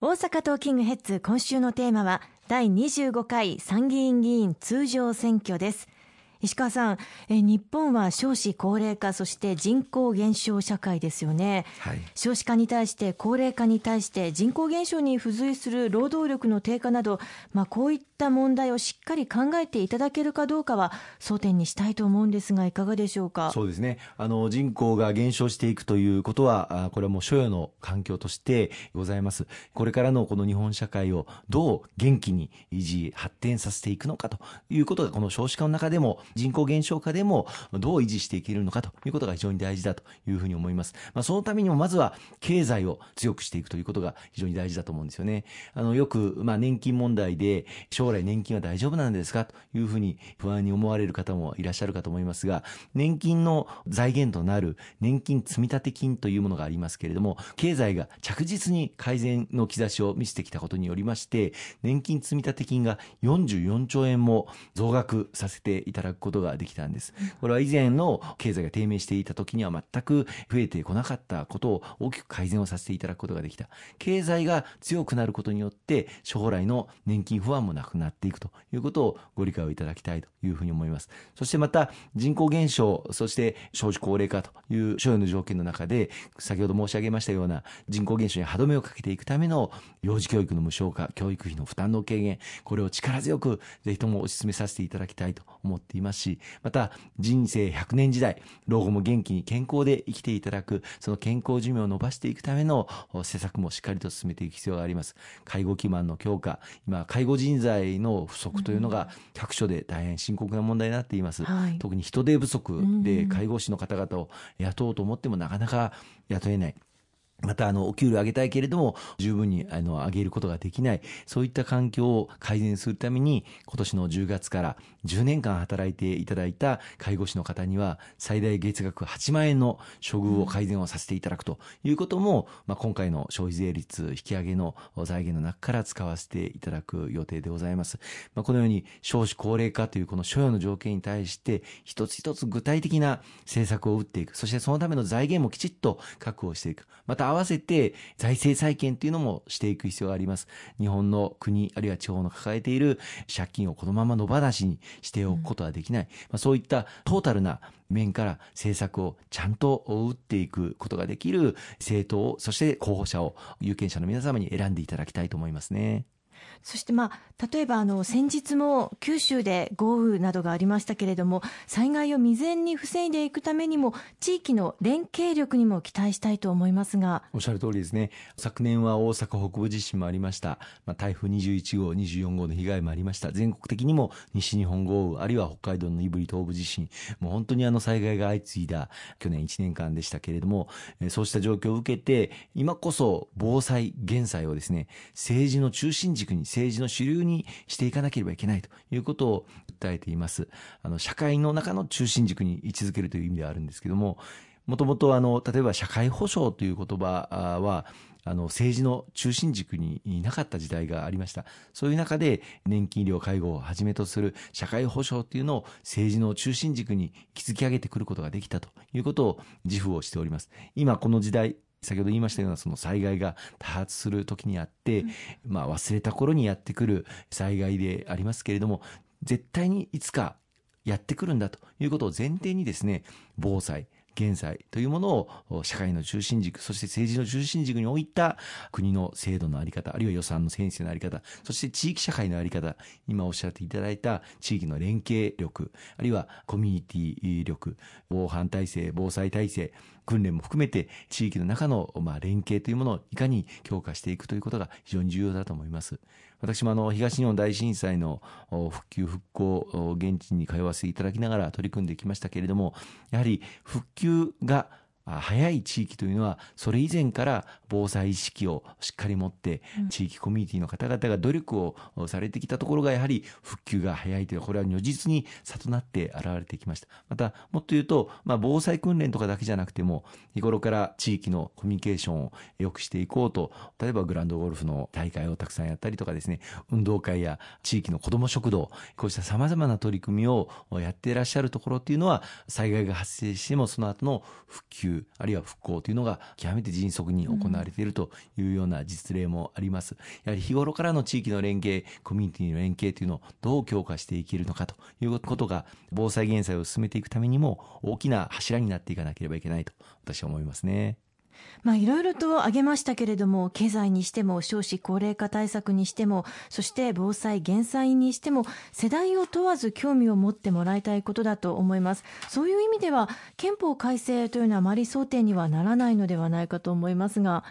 大阪トーキングヘッズ今週のテーマは第25回参議院議員通常選挙です。石川さんえ日本は少子高齢化そして人口減少社会ですよね、はい、少子化に対して高齢化に対して人口減少に付随する労働力の低下など、まあ、こういった問題をしっかり考えていただけるかどうかは争点にしたいと思うんですがいかがでしょうか？そうですねあの人口が減少していくということはこれはもう所有の環境としてございますこれからのこの日本社会をどう元気に維持発展させていくのかということがこの少子化の中でも人口減少化でもどう維持していけるのかということが非常に大事だというふうに思います。まあ、そのためにもまずは経済を強くしていくということが非常に大事だと思うんですよね。あの、よく、まあ、年金問題で将来年金は大丈夫なんですか？というふうに不安に思われる方もいらっしゃるかと思いますが、年金の財源となる年金積立金というものがありますけれども、経済が着実に改善の兆しを見せてきたことによりまして、年金積立金が44兆円も増額させていただくことができたんです。これは以前の経済が低迷していた時には全く増えてこなかったことを大きく改善をさせていただくことができた。経済が強くなることによって将来の年金不安もなくなっていくということをご理解をいただきたいというふうに思います。そしてまた人口減少、そして少子高齢化という所有の条件の中で先ほど申し上げましたような人口減少に歯止めをかけていくための幼児教育の無償化、教育費の負担の軽減、これを力強くぜひとも推し進めさせていただきたいと思っていますし、また人生100年時代、老後も元気に健康で生きていただく、その健康寿命を伸ばしていくための施策もしっかりと進めていく必要があります。介護基盤の強化、今、介護人材材の不足というのが各所で大変深刻な問題になっています。はい、特に人手不足で介護士の方々を雇おうと思ってもなかなか雇えない。また、あの、お給料上げたいけれども、十分に、あの、上げることができない、そういった環境を改善するために、今年の10月から10年間働いていただいた介護士の方には、最大月額8万円の処遇を改善をさせていただくということも、まあ、今回の消費税率引き上げの財源の中から使わせていただく予定でございます。まあ、このように、少子高齢化というこの所要の条件に対して、一つ一つ具体的な政策を打っていく、そしてそのための財源もきちっと確保していく。また合わせて財政再建というのもしていく必要があります。日本の国、あるいは地方の抱えている借金をこのまま野放しにしておくことはできない。うん、まあ、そういったトータルな面から政策をちゃんと打っていくことができる政党を、そして候補者を有権者の皆様に選んでいただきたいと思いますね。そしてまあ例えばあの先日も九州で豪雨などがありましたけれども災害を未然に防いでいくためにも地域の連携力にも期待したいと思いますが。おっしゃる通りですね。昨年は大阪北部地震もありました、まあ、台風21号24号の被害もありました。全国的にも西日本豪雨あるいは北海道の胆振東部地震。もう本当にあの災害が相次いだ去年1年間でしたけれどもそうした状況を受けて今こそ防災減災をですね政治の中心軸に政治の主流にしていかなければいけないということを訴えています。あの、社会の中の中心軸に位置づけるという意味ではあるんですけども、もともとあの、例えば社会保障という言葉は、あの、政治の中心軸になかった時代がありました。そういう中で、年金医療介護をはじめとする社会保障っていうのを政治の中心軸に築き上げてくることができたということを自負をしております。今この時代、先ほど言いましたようなその災害が多発する時にあって、まあ忘れた頃にやってくる災害でありますけれども、絶対にいつかやってくるんだということを前提にですね、防災、現在というものを社会の中心軸、そして政治の中心軸に置いた国の制度のあり方、あるいは予算の先生のあり方、そして地域社会のあり方、今おっしゃっていただいた地域の連携力、あるいはコミュニティ力、防犯体制、防災体制、訓練も含めて地域の中のまあ連携というものをいかに強化していくということが非常に重要だと思います。私もあの東日本大震災の復旧復興現地に通わせていただきながら取り組んできましたけれどもやはり復旧が早い地域というのはそれ以前から防災意識をしっかり持って地域コミュニティの方々が努力をされてきたところがやはり復旧が早いというこれは如実に差となって現れてきました。またもっと言うと、まあ、防災訓練とかだけじゃなくても日頃から地域のコミュニケーションを良くしていこうと例えばグランドゴルフの大会をたくさんやったりとかですね運動会や地域の子ども食堂こうしたさまざまな取り組みをやっていらっしゃるところっていうのは災害が発生してもその後の復旧あるいは復興というのが極めて迅速に行わわれているというような実例もあります。やはり日頃からの地域の連携、コミュニティの連携というのをどう強化していけるのかということが、防災減災を進めていくためにも大きな柱になっていかなければいけないと私は思いますね。まあ、いろいろと挙げましたけれども、経済にしても少子高齢化対策にしても、そして防災減災にしても、世代を問わず興味を持ってもらいたいことだと思います。そういう意味では、憲法改正というのはあまり争点にはならないのではないかと思いますが、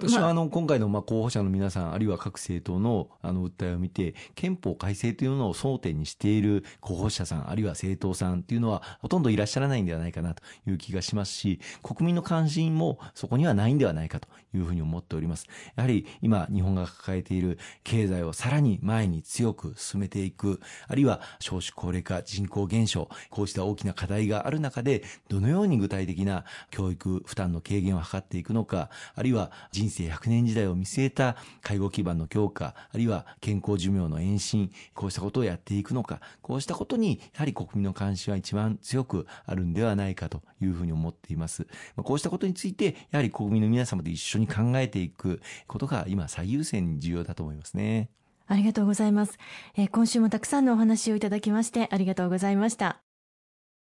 私はあの今回のまあ候補者の皆さん、あるいは各政党のあの訴えを見て、憲法改正というのを争点にしている候補者さん、あるいは政党さんというのはほとんどいらっしゃらないんではないかなという気がしますし、国民の関心もそこにはないんではないかというふうに思っております。やはり今、日本が抱えている経済をさらに前に強く進めていく、あるいは少子高齢化、人口減少、こうした大きな課題がある中で、どのように具体的な教育負担の軽減を図っていくのか、あるいは人人生100年時代を見据えた介護基盤の強化、あるいは健康寿命の延伸、こうしたことをやっていくのか、こうしたことにやはり国民の関心は一番強くあるんではないかというふうに思っています。こうしたことについて、やはり国民の皆様と一緒に考えていくことが今最優先に重要だと思いますね。ありがとうございます。え、今週もたくさんのお話をいただきましてありがとうございました。